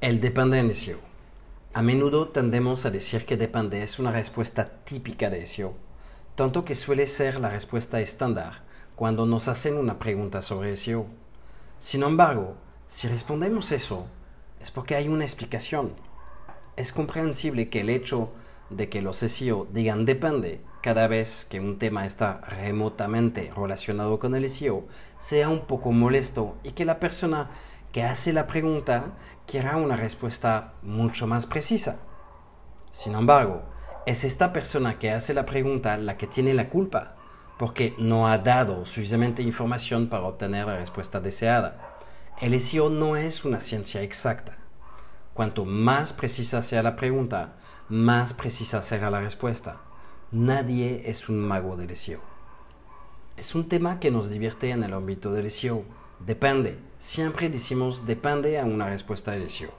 El depende en SEO. A menudo tendemos a decir que depende es una respuesta típica de SEO, tanto que suele ser la respuesta estándar cuando nos hacen una pregunta sobre SEO. Sin embargo, si respondemos eso, es porque hay una explicación. Es comprensible que el hecho de que los SEO digan depende cada vez que un tema está remotamente relacionado con el SEO sea un poco molesto y que la persona que hace la pregunta quiera una respuesta mucho más precisa. Sin embargo, es esta persona que hace la pregunta la que tiene la culpa, porque no ha dado suficiente información para obtener la respuesta deseada. El SEO no es una ciencia exacta. Cuanto más precisa sea la pregunta, más precisa será la respuesta. Nadie es un mago del SEO. Es un tema que nos divierte en el ámbito del SEO Depende. Siempre decimos depende a una respuesta de SEO.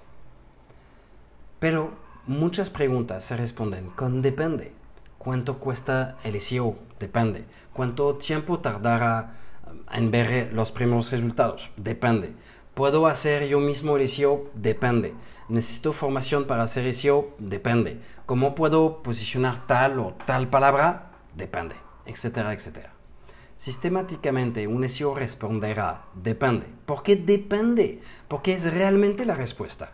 Pero muchas preguntas se responden con depende. ¿Cuánto cuesta el SEO? Depende. ¿Cuánto tiempo tardará um, en ver los primeros resultados? Depende. ¿Puedo hacer yo mismo el SEO? Depende. ¿Necesito formación para hacer SEO? Depende. ¿Cómo puedo posicionar tal o tal palabra? Depende. Etcétera, etcétera sistemáticamente un SEO responderá, depende. ¿Por qué depende? Porque es realmente la respuesta.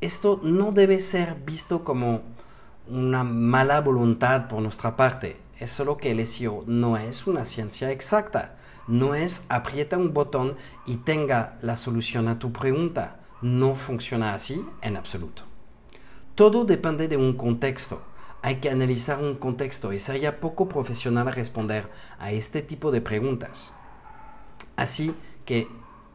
Esto no debe ser visto como una mala voluntad por nuestra parte. Es solo que el SEO no es una ciencia exacta. No es aprieta un botón y tenga la solución a tu pregunta. No funciona así en absoluto. Todo depende de un contexto hay que analizar un contexto y sería poco profesional responder a este tipo de preguntas. Así que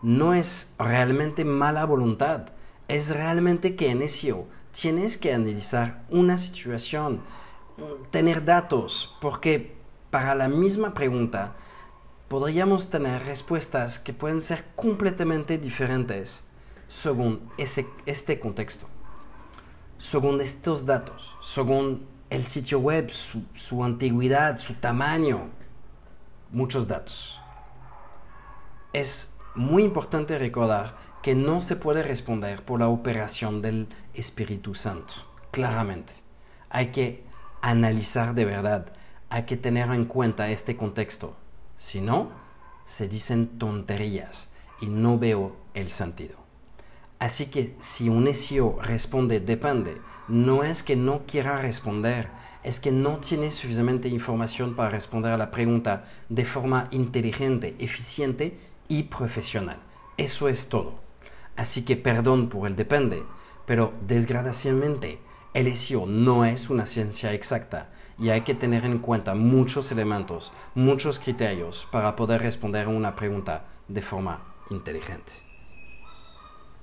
no es realmente mala voluntad, es realmente que en SEO tienes que analizar una situación, tener datos, porque para la misma pregunta podríamos tener respuestas que pueden ser completamente diferentes según ese, este contexto, según estos datos, según el sitio web, su, antigüedad, su tamaño, muchos datos. Es muy importante recordar que no se puede responder por la operación del Espíritu Santo, claramente. Hay que analizar de verdad, hay que tener en cuenta este contexto. Si no, se dicen tonterías y no veo el sentido. Así que si un SEO responde depende, no es que no quiera responder, es que no tiene suficientemente información para responder a la pregunta de forma inteligente, eficiente y profesional. Eso es todo. Así que perdón por el depende, pero desgraciadamente el SEO no es una ciencia exacta y hay que tener en cuenta muchos elementos, muchos criterios para poder responder a una pregunta de forma inteligente.